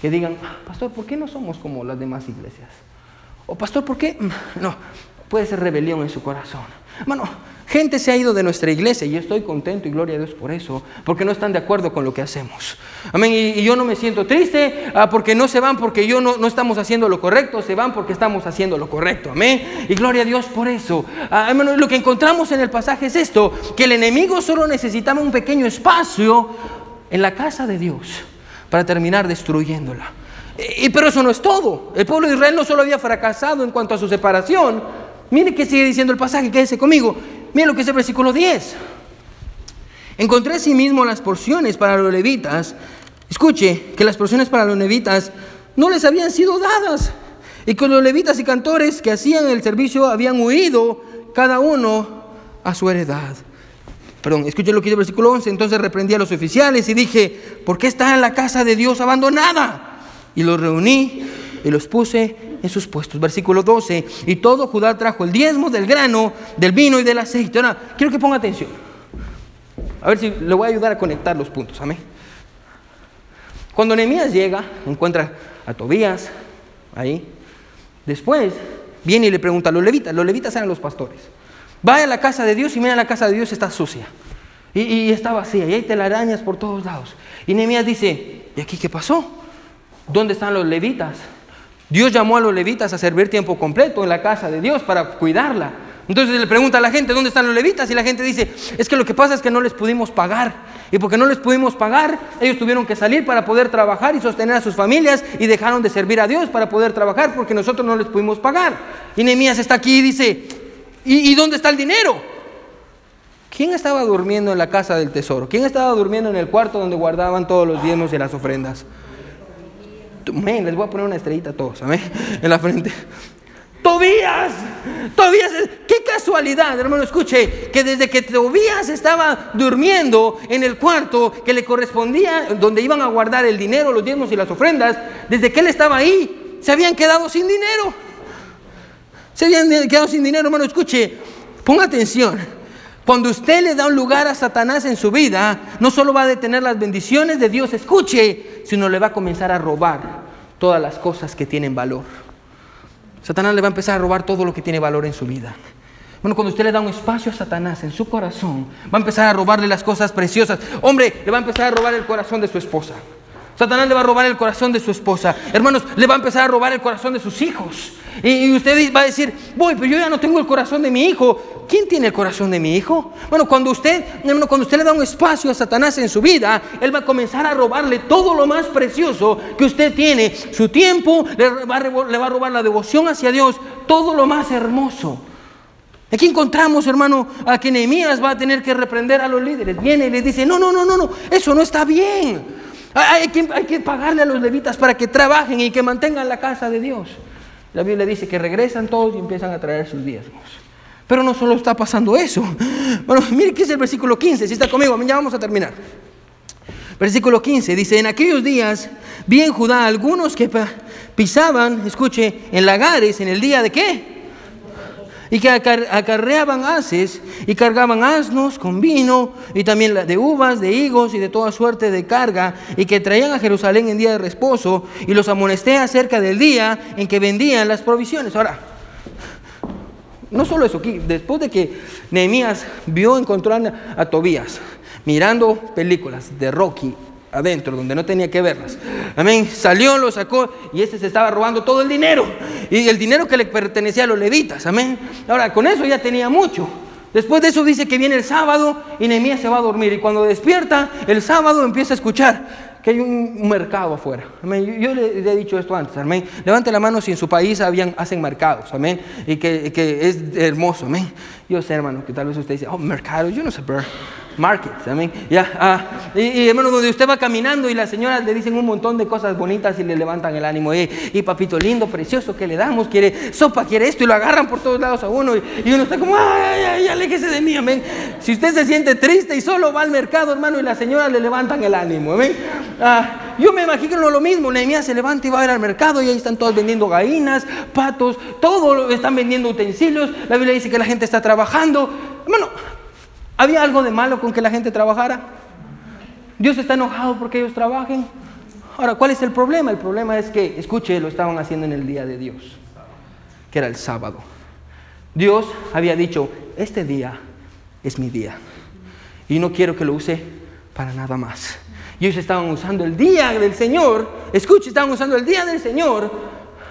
que digan, ah, pastor, ¿por qué no somos como las demás iglesias? O pastor, ¿por qué? No, puede ser rebelión en su corazón. Hermano, Gente se ha ido de nuestra iglesia y estoy contento y gloria a Dios por eso, porque no están de acuerdo con lo que hacemos. Amén. Y, yo no me siento triste ah, porque no se van porque yo no, no, estamos haciendo lo correcto, se van porque estamos haciendo lo correcto. Amén. Y gloria a Dios por eso. Ah, lo que encontramos en el pasaje es esto, que el enemigo solo necesitaba un pequeño espacio en la casa de Dios para terminar destruyéndola. Y, pero eso no es todo. El pueblo de Israel no solo había fracasado en cuanto a su separación. Mire que sigue diciendo el pasaje, quédese conmigo. Mire lo que es el versículo 10. Encontré asimismo las porciones para los levitas. Escuche, que las porciones para los levitas no les habían sido dadas. Y que los levitas y cantores que hacían el servicio habían huido cada uno a su heredad. Perdón, escuche lo que dice el versículo 11. Entonces reprendí a los oficiales y dije, ¿por qué está en la casa de Dios abandonada? Y los reuní y los puse en sus puestos. Versículo 12. Y todo Judá trajo el diezmo del grano, del vino y del aceite. Ahora, quiero que ponga atención. A ver si le voy a ayudar a conectar los puntos. Amén. Cuando Nehemías llega, encuentra a Tobías ahí. Después viene y le pregunta a los levitas. Los levitas eran los pastores. Vaya a la casa de Dios y mira la casa de Dios está sucia. Y, está vacía y hay telarañas por todos lados. Y Nehemías dice, ¿y aquí qué pasó? ¿Dónde están los levitas? Dios llamó a los levitas a servir tiempo completo en la casa de Dios para cuidarla. Entonces le pregunta a la gente, ¿dónde están los levitas? Y la gente dice, es que lo que pasa es que no les pudimos pagar. Y porque no les pudimos pagar, ellos tuvieron que salir para poder trabajar y sostener a sus familias y dejaron de servir a Dios para poder trabajar porque nosotros no les pudimos pagar. Y Nehemías está aquí y dice, ¿y, dónde está el dinero? ¿Quién estaba durmiendo en la casa del tesoro? ¿Quién estaba durmiendo en el cuarto donde guardaban todos los diezmos y las ofrendas? Les voy a poner una estrellita a todos, ¿sabes? En la frente. Tobías, Tobías, qué casualidad, hermano, escuche, que desde que Tobías estaba durmiendo en el cuarto que le correspondía, donde iban a guardar el dinero, los diezmos y las ofrendas, desde que él estaba ahí, se habían quedado sin dinero. Se habían quedado sin dinero, hermano, escuche, ponga atención. Cuando usted le da un lugar a Satanás en su vida, no solo va a detener las bendiciones de Dios, escuche, sino le va a comenzar a robar todas las cosas que tienen valor. Satanás le va a empezar a robar todo lo que tiene valor en su vida. Bueno, cuando usted le da un espacio a Satanás en su corazón, va a empezar a robarle las cosas preciosas. Hombre, le va a empezar a robar el corazón de su esposa. Satanás le va a robar el corazón de su esposa. Hermanos, le va a empezar a robar el corazón de sus hijos. Y, usted va a decir, voy, pero yo ya no tengo el corazón de mi hijo. ¿Quién tiene el corazón de mi hijo? Bueno, cuando usted, hermano, cuando usted le da un espacio a Satanás en su vida, él va a comenzar a robarle todo lo más precioso que usted tiene. Su tiempo, le va a, robar la devoción hacia Dios, todo lo más hermoso. Aquí encontramos, hermano, a que Nehemías va a tener que reprender a los líderes. Viene y les dice, no, no, no, no, no, eso no está bien. Hay que, que pagarle a los levitas para que trabajen y que mantengan la casa de Dios. La Biblia dice que regresan todos y empiezan a traer sus diezmos. Pero no solo está pasando eso. Bueno, mire qué es el versículo 15. Si está conmigo, ya vamos a terminar. Versículo 15 dice: En aquellos días vi en Judá algunos que pisaban, escuche, en lagares en el día de qué? Y que acarreaban haces y cargaban asnos con vino y también de uvas, de higos y de toda suerte de carga y que traían a Jerusalén en día de reposo y los amonesté acerca del día en que vendían las provisiones. Ahora, no solo eso, después de que Nehemías vio encontrar a Tobías mirando películas de Rocky adentro, donde no tenía que verlas. Amén. Salió, lo sacó y este se estaba robando todo el dinero. Y el dinero que le pertenecía a los levitas. Amén. Ahora, con eso ya tenía mucho. Después de eso dice que viene el sábado y Nehemías se va a dormir. Y cuando despierta, el sábado empieza a escuchar que hay un mercado afuera. Amén. Yo, le, he dicho esto antes. Amén. Levante la mano si en su país habían, hacen mercados. Amén. Y que, que es hermoso. Amén. Yo sé, hermano, que tal vez usted dice, oh, mercado. Yo no sé, pero market, amén. Ya, ah, y, hermano, donde usted va caminando y las señoras le dicen un montón de cosas bonitas y le levantan el ánimo. Y, y papito lindo, precioso, que le damos? Quiere sopa, quiere esto y lo agarran por todos lados a uno. Y, uno está como, ay, ay, aléjese de mí, amén. Si usted se siente triste y solo va al mercado, hermano, y las señoras le levantan el ánimo, amén. Ah, yo me imagino lo mismo. Nehemías se levanta y va a ir al mercado y ahí están todos vendiendo gallinas, patos, todo, están vendiendo utensilios. La Biblia dice que la gente está trabajando. Hermano, ¿Había algo de malo con que la gente trabajara? Dios está enojado porque ellos trabajen. Ahora, ¿cuál es el problema? El problema es que, escuche, lo estaban haciendo en el día de Dios, que era el sábado. Dios había dicho, este día es mi día. Y no quiero que lo use para nada más. Y ellos estaban usando el día del Señor, escuche, estaban usando el día del Señor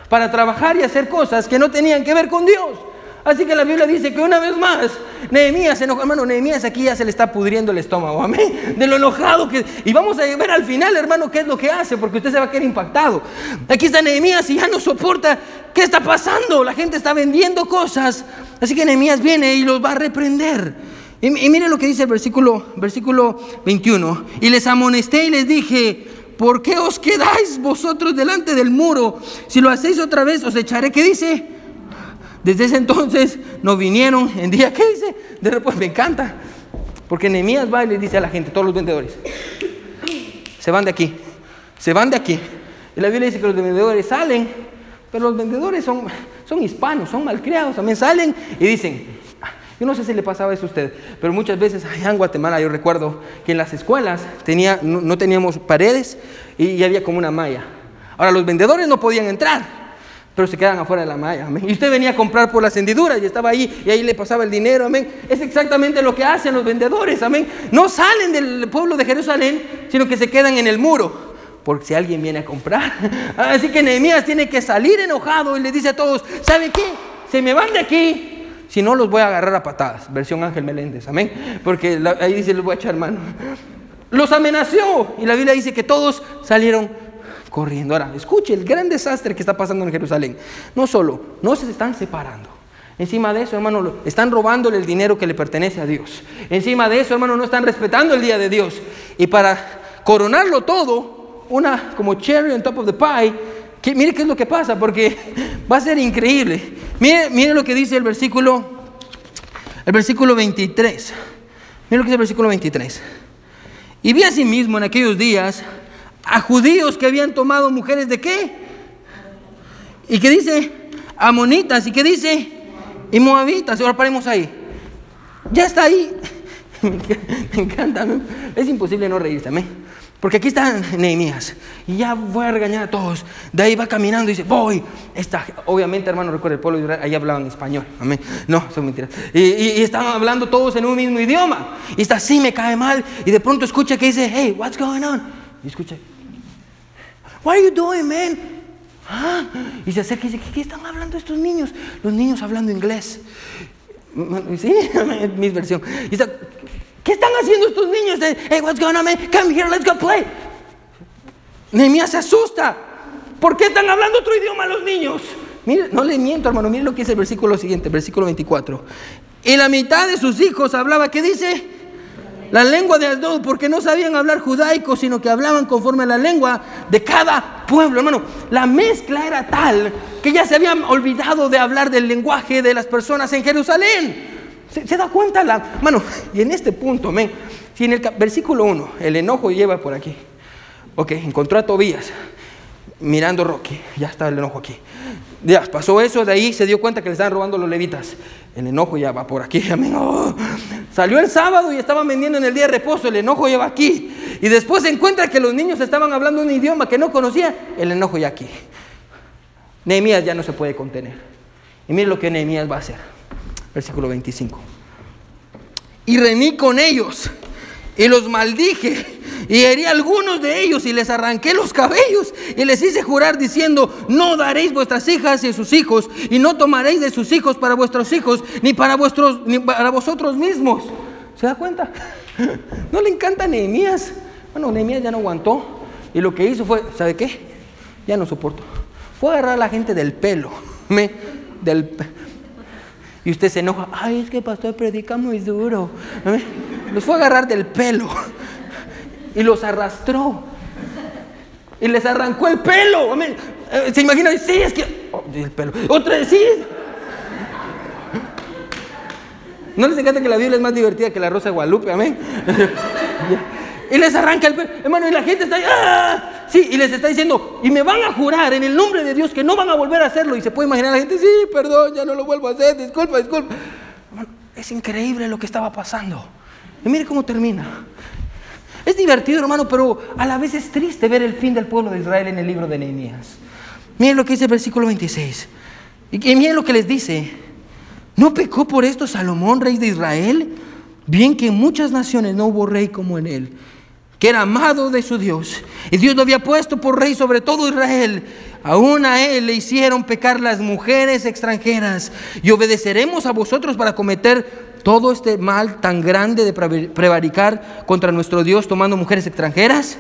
para trabajar y hacer cosas que no tenían que ver con Dios. Así que la Biblia dice que una vez más, Nehemías se enojó. Hermano, Nehemías aquí ya se le está pudriendo el estómago. Amén. De lo enojado que. Y vamos a ver al final, hermano, qué es lo que hace, porque usted se va a quedar impactado. Aquí está Nehemías y ya no soporta. ¿Qué está pasando? La gente está vendiendo cosas. Así que Nehemías viene y los va a reprender. Y, y mire lo que dice el versículo, versículo 21. Y les amonesté y les dije. ¿Por qué os quedáis vosotros delante del muro? Si lo hacéis otra vez, os echaré. ¿Qué dice? Desde ese entonces no vinieron en día, ¿qué dice? De repente me encanta, porque Nehemías va y le dice a la gente, todos los vendedores, se van de aquí, se van de aquí. Y la Biblia dice que los vendedores salen, pero los vendedores son, son hispanos, son malcriados, también salen y dicen, yo no sé si le pasaba eso a usted, pero muchas veces allá en Guatemala yo recuerdo que en las escuelas tenía, no, no teníamos paredes y había como una malla. Ahora los vendedores no podían entrar, pero se quedan afuera de la malla, amén. Y usted venía a comprar por las hendiduras y estaba ahí y ahí le pasaba el dinero, amén. Es exactamente lo que hacen los vendedores, amén. No salen del pueblo de Jerusalén, sino que se quedan en el muro, porque si alguien viene a comprar. Así que Nehemías tiene que salir enojado y le dice a todos, ¿sabe qué? Se me van de aquí. Si no, los voy a agarrar a patadas. Versión Ángel Meléndez, amén. Porque ahí dice, les voy a echar mano. Los amenazó y la Biblia dice que todos salieron corriendo. Ahora, escuche el gran desastre que está pasando en Jerusalén. No solo, no se están separando. Encima de eso, hermano, están robándole el dinero que le pertenece a Dios. Encima de eso, hermano, no están respetando el día de Dios. Y para coronarlo todo, una como cherry on top of the pie, que, mire qué es lo que pasa, porque va a ser increíble. Mire, mire lo que dice el versículo, el versículo 23. Mire lo que dice el versículo 23. Y vi asimismo en aquellos días a judíos que habían tomado mujeres de qué? ¿Y qué dice? Amonitas. ¿Y qué dice? Y moabitas. Ahora paremos ahí. Ya está ahí. Me encanta. ¿no? Es imposible no reírse. amén. Porque aquí está Nehemías. Y ya voy a regañar a todos. De ahí va caminando y dice, voy. Esta, obviamente, hermano, recuerda, el pueblo de Israel, ahí hablaban español. Amén. No, son mentiras. Y, y- y estaban hablando todos en un mismo idioma. Y está así, me cae mal. Y de pronto escucha que dice, hey, what's going on? Y escucha, what are you doing, man? Ah, Y se acerca y dice, ¿qué, están hablando estos niños? Los niños hablando inglés. Sí, mi versión. Y está, ¿qué están haciendo estos niños? Hey, what's going on, man? Come here, let's go play. Nehemías se asusta. ¿Por qué están hablando otro idioma los niños? Mire, no le miento, hermano. Mire lo que dice el versículo siguiente, versículo 24. Y la mitad de sus hijos hablaba, ¿qué dice? La lengua de Asdod, porque no sabían hablar judaico, sino que hablaban conforme a la lengua de cada pueblo. Hermano, la mezcla era tal que ya se habían olvidado de hablar del lenguaje de las personas en Jerusalén. ¿Se, da cuenta? Hermano, y en este punto, amén. Si el versículo 1, el enojo lleva por aquí. Ok, encontró a Tobías mirando Rocky. Ya está el enojo aquí. Ya pasó eso, de ahí se dio cuenta que le estaban robando los levitas. El enojo ya va por aquí, amén. Oh. Salió el sábado y estaban vendiendo en el día de reposo. El enojo ya va aquí. Y después se encuentra que los niños estaban hablando un idioma que no conocía. El enojo ya aquí. Nehemías ya no se puede contener. Y mire lo que Nehemías va a hacer. Versículo 25. Y rení con ellos y los maldije y herí a algunos de ellos y les arranqué los cabellos y les hice jurar diciendo, no daréis vuestras hijas y sus hijos y no tomaréis de sus hijos para vuestros hijos ni para vuestros ni para vosotros mismos. ¿Se da cuenta? ¿No le encanta Nehemías? Bueno, Nehemías ya no aguantó y lo que hizo fue, ¿sabe qué? Ya no soporto. Fue a agarrar a la gente del pelo, me, del y usted se enoja, ay, es que pastor predica muy duro. Amén. Los fue a agarrar del pelo y los arrastró. Y les arrancó el pelo. Eh, ¿Se imagina? Sí, es que... oh, el pelo. Otra sí. ¿No les encanta que la Biblia es más divertida que la Rosa de Guadalupe? Amén. y les arranca el pelo. Hermano, y la gente está ahí. ¡ah! Sí, y les está diciendo, y me van a jurar en el nombre de Dios que no van a volver a hacerlo. Y se puede imaginar la gente, sí, perdón, ya no lo vuelvo a hacer, disculpa, disculpa. Es increíble lo que estaba pasando. Y mire cómo termina. Es divertido, hermano, pero a la vez es triste ver el fin del pueblo de Israel en el libro de Nehemías. Miren lo que dice el versículo 26. Y miren lo que les dice. ¿No pecó por esto Salomón, rey de Israel? Bien que en muchas naciones no hubo rey como en él, que era amado de su Dios. Y Dios lo había puesto por rey sobre todo Israel. aún a él le hicieron pecar las mujeres extranjeras. Y obedeceremos a vosotros para cometer todo este mal tan grande de prevaricar contra nuestro Dios tomando mujeres extranjeras.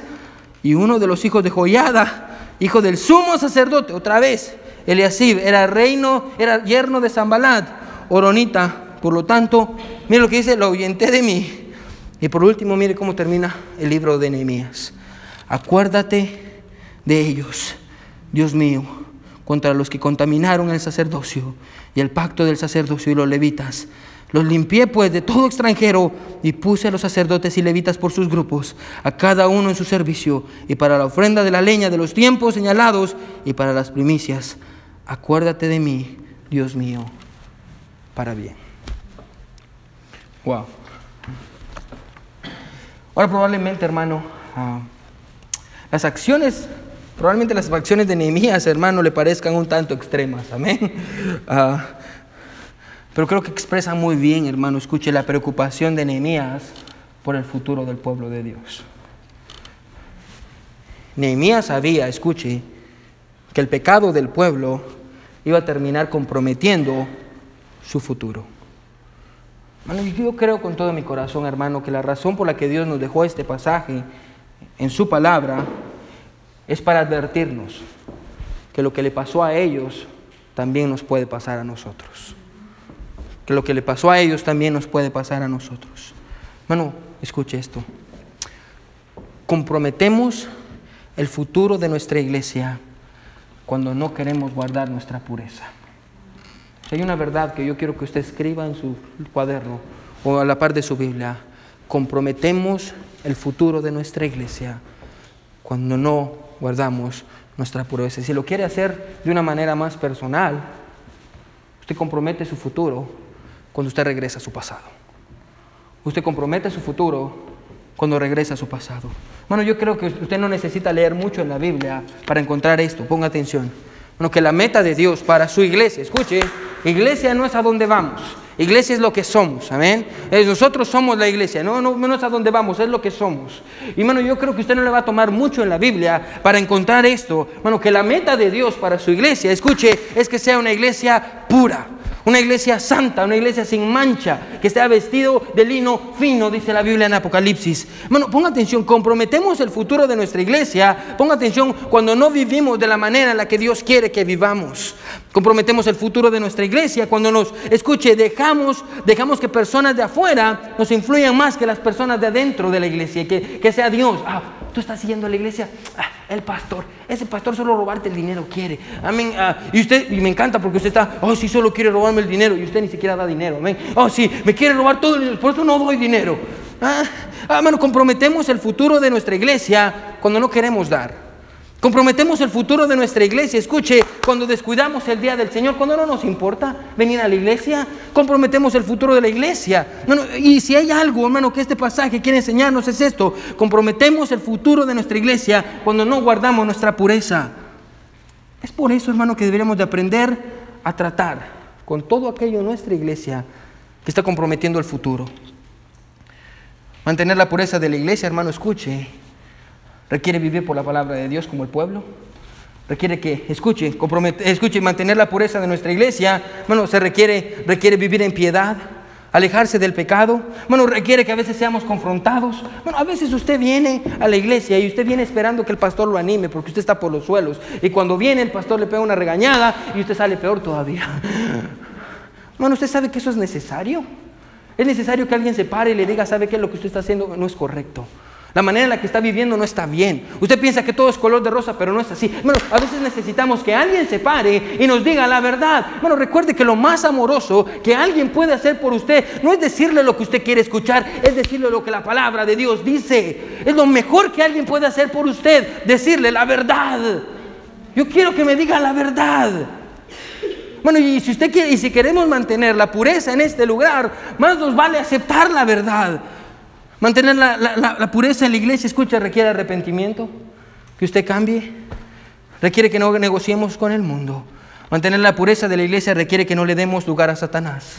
Y uno de los hijos de Joyada, hijo del sumo sacerdote, otra vez, Eliasib, era reino, era yerno de Zambalat, Oronita. Por lo tanto, mire lo que dice, lo ahuyenté de mí. Y por último, mire cómo termina el libro de Nehemías. Acuérdate de ellos, Dios mío, contra los que contaminaron el sacerdocio y el pacto del sacerdocio y los levitas los limpié pues de todo extranjero y puse a los sacerdotes y levitas por sus grupos, a cada uno en su servicio, y para la ofrenda de la leña de los tiempos señalados y para las primicias. Acuérdate de mí, Dios mío, para bien. Wow. Ahora probablemente, hermano, ah, las acciones, probablemente las acciones de Nehemías, hermano, le parezcan un tanto extremas. Amén. Ah, pero creo que expresa muy bien, hermano, escuche la preocupación de Nehemías por el futuro del pueblo de Dios. Nehemías sabía, escuche, que el pecado del pueblo iba a terminar comprometiendo su futuro. Yo creo con todo mi corazón, hermano, que la razón por la que Dios nos dejó este pasaje en su palabra es para advertirnos que lo que le pasó a ellos también nos puede pasar a nosotros que lo que le pasó a ellos también nos puede pasar a nosotros. Bueno, escuche esto. Comprometemos el futuro de nuestra iglesia cuando no queremos guardar nuestra pureza. Hay una verdad que yo quiero que usted escriba en su cuaderno o a la par de su Biblia. Comprometemos el futuro de nuestra iglesia cuando no guardamos nuestra pureza. Si lo quiere hacer de una manera más personal, usted compromete su futuro cuando usted regresa a su pasado. Usted compromete su futuro cuando regresa a su pasado. Bueno, yo creo que usted no necesita leer mucho en la Biblia para encontrar esto. Ponga atención. Bueno, que la meta de Dios para su iglesia, escuche, iglesia no es a dónde vamos. Iglesia es lo que somos, amén. nosotros somos la iglesia, no, no, es a dónde vamos, es lo que somos. Y bueno, yo creo que usted no le va a tomar mucho en la Biblia para encontrar esto. Bueno, que la meta de Dios para su iglesia, escuche, es que sea una iglesia pura. Una iglesia santa, una iglesia sin mancha, que esté vestido de lino fino, dice la Biblia en Apocalipsis. Bueno, ponga atención, comprometemos el futuro de nuestra iglesia. Ponga atención cuando no vivimos de la manera en la que Dios quiere que vivamos. Comprometemos el futuro de nuestra iglesia cuando nos, escuche, dejamos, dejamos que personas de afuera nos influyan más que las personas de adentro de la iglesia, que, que sea Dios. Ah, tú estás siguiendo a la iglesia, ah, el pastor, ese pastor solo robarte el dinero quiere. Amén. Ah, y usted, y me encanta porque usted está, oh, sí, solo quiere robarme el dinero y usted ni siquiera da dinero. Amén. Oh, sí, me quiere robar todo el dinero, por eso no doy dinero. Ah, ah comprometemos el futuro de nuestra iglesia cuando no queremos dar. Comprometemos el futuro de nuestra iglesia. Escuche, cuando descuidamos el día del Señor, cuando no nos importa venir a la iglesia, comprometemos el futuro de la iglesia. y si hay algo, hermano, que este pasaje quiere enseñarnos es esto. Comprometemos el futuro de nuestra iglesia cuando no guardamos nuestra pureza. Es por eso, hermano, que deberíamos de aprender a tratar con todo aquello en nuestra iglesia que está comprometiendo el futuro. Mantener la pureza de la iglesia, hermano, escuche requiere vivir por la palabra de Dios como el pueblo. Requiere que escuche, compromete, escuche mantener la pureza de nuestra iglesia. Bueno, se requiere, requiere vivir en piedad, alejarse del pecado. Bueno, requiere que a veces seamos confrontados. Bueno, a veces usted viene a la iglesia y usted viene esperando que el pastor lo anime porque usted está por los suelos. Y cuando viene el pastor le pega una regañada y usted sale peor todavía. Bueno, usted sabe que eso es necesario. Es necesario que alguien se pare y le diga, ¿sabe qué? Lo que usted está haciendo no es correcto. La manera en la que está viviendo no está bien. Usted piensa que todo es color de rosa, pero no es así. Bueno, a veces necesitamos que alguien se pare y nos diga la verdad. Bueno, recuerde que lo más amoroso que alguien puede hacer por usted no es decirle lo que usted quiere escuchar, es decirle lo que la palabra de Dios dice. Es lo mejor que alguien puede hacer por usted, decirle la verdad. Yo quiero que me diga la verdad. Bueno, y si usted quiere, y si queremos mantener la pureza en este lugar, más nos vale aceptar la verdad. Mantener la, pureza en la iglesia, escucha, requiere arrepentimiento, que usted cambie, requiere que no negociemos con el mundo. Mantener la pureza de la iglesia requiere que no le demos lugar a Satanás.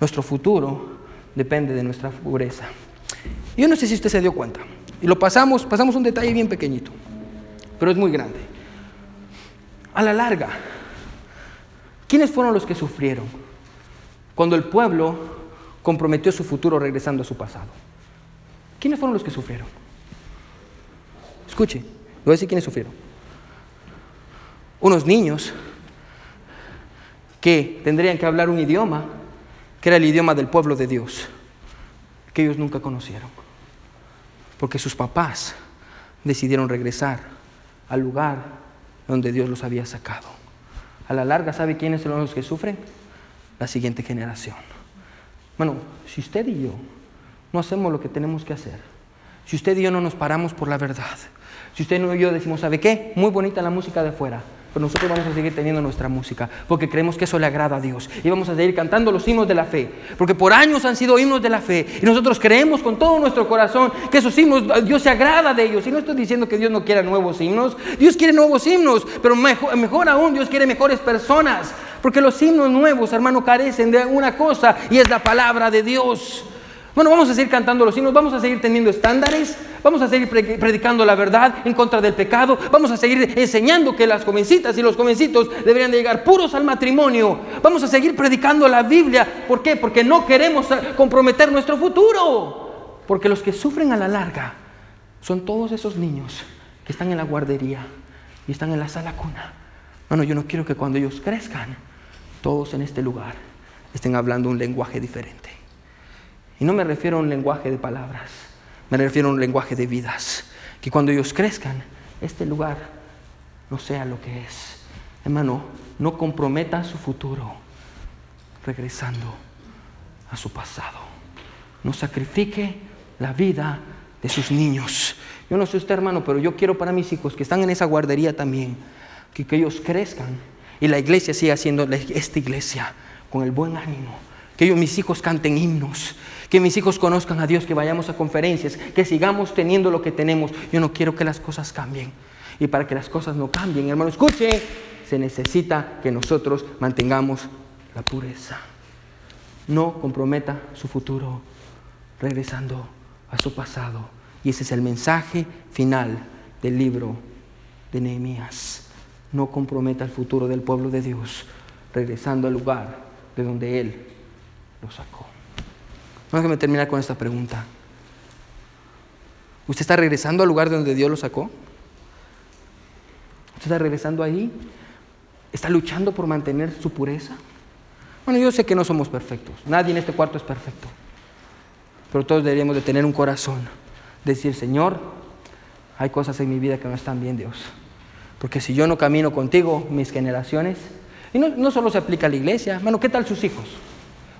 Nuestro futuro depende de nuestra pureza. Yo no sé si usted se dio cuenta. Y lo pasamos, pasamos un detalle bien pequeñito, pero es muy grande. a la larga, ¿quiénes fueron los que sufrieron cuando el pueblo comprometió su futuro regresando a su pasado? ¿Quiénes fueron los que sufrieron? Escuche, voy a decir quiénes sufrieron. Unos niños que tendrían que hablar un idioma que era el idioma del pueblo de Dios, que ellos nunca conocieron, porque sus papás decidieron regresar al lugar donde Dios los había sacado. A la larga, ¿sabe quiénes son los que sufren? La siguiente generación. Bueno, si usted y yo no hacemos lo que tenemos que hacer, si usted y yo no nos paramos por la verdad, si usted y yo decimos, ¿sabe qué? Muy bonita la música de afuera, pero nosotros vamos a seguir teniendo nuestra música, porque creemos que eso le agrada a Dios. Y vamos a seguir cantando los himnos de la fe, porque por años han sido himnos de la fe. Y nosotros creemos con todo nuestro corazón que esos himnos, Dios se agrada de ellos. Y no estoy diciendo que Dios no quiera nuevos himnos, Dios quiere nuevos himnos, pero mejor, mejor aún, Dios quiere mejores personas. Porque los himnos nuevos, hermano, carecen de una cosa y es la palabra de Dios. Bueno, vamos a seguir cantando los himnos, vamos a seguir teniendo estándares, vamos a seguir predicando la verdad en contra del pecado, vamos a seguir enseñando que las jovencitas y los jovencitos deberían de llegar puros al matrimonio, vamos a seguir predicando la Biblia. ¿Por qué? Porque no queremos comprometer nuestro futuro. Porque los que sufren a la larga son todos esos niños que están en la guardería y están en la sala cuna. Bueno, yo no quiero que cuando ellos crezcan, todos en este lugar estén hablando un lenguaje diferente. Y no me refiero a un lenguaje de palabras, me refiero a un lenguaje de vidas. Que cuando ellos crezcan, este lugar no sea lo que es. Hermano, no comprometa su futuro regresando a su pasado. No sacrifique la vida de sus niños. Yo no sé usted, hermano, pero yo quiero para mis hijos que están en esa guardería también, que, ellos crezcan y la iglesia siga siendo esta iglesia con el buen ánimo. Que ellos, mis hijos, canten himnos, que mis hijos conozcan a Dios, que vayamos a conferencias, que sigamos teniendo lo que tenemos. Yo no quiero que las cosas cambien. Y para que las cosas no cambien, hermano, escuche, se necesita que nosotros mantengamos la pureza. No comprometa su futuro regresando a su pasado. Y ese es el mensaje final del libro de Nehemías. No comprometa el futuro del pueblo de Dios regresando al lugar de donde Él lo sacó. Déjame terminar con esta pregunta. ¿Usted está regresando al lugar donde Dios lo sacó? ¿Usted está regresando ahí? ¿Está luchando por mantener su pureza? Bueno, yo sé que no somos perfectos. Nadie en este cuarto es perfecto. Pero todos deberíamos de tener un corazón. Decir, Señor, hay cosas en mi vida que no están bien, Dios. Porque si yo no camino contigo, mis generaciones, y no, solo se aplica a la iglesia, bueno, ¿qué tal sus hijos?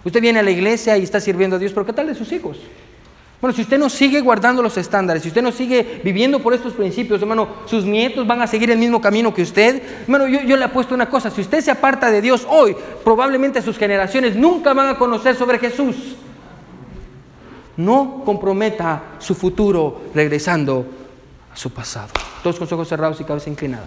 Usted viene a la iglesia y está sirviendo a Dios, pero ¿qué tal de sus hijos? Bueno, si usted no sigue guardando los estándares, si usted no sigue viviendo por estos principios, hermano, sus nietos van a seguir el mismo camino que usted. Hermano, yo, le apuesto una cosa, si usted se aparta de Dios hoy, probablemente sus generaciones nunca van a conocer sobre Jesús. No comprometa su futuro regresando a su pasado. Todos con ojos cerrados y cabeza inclinada.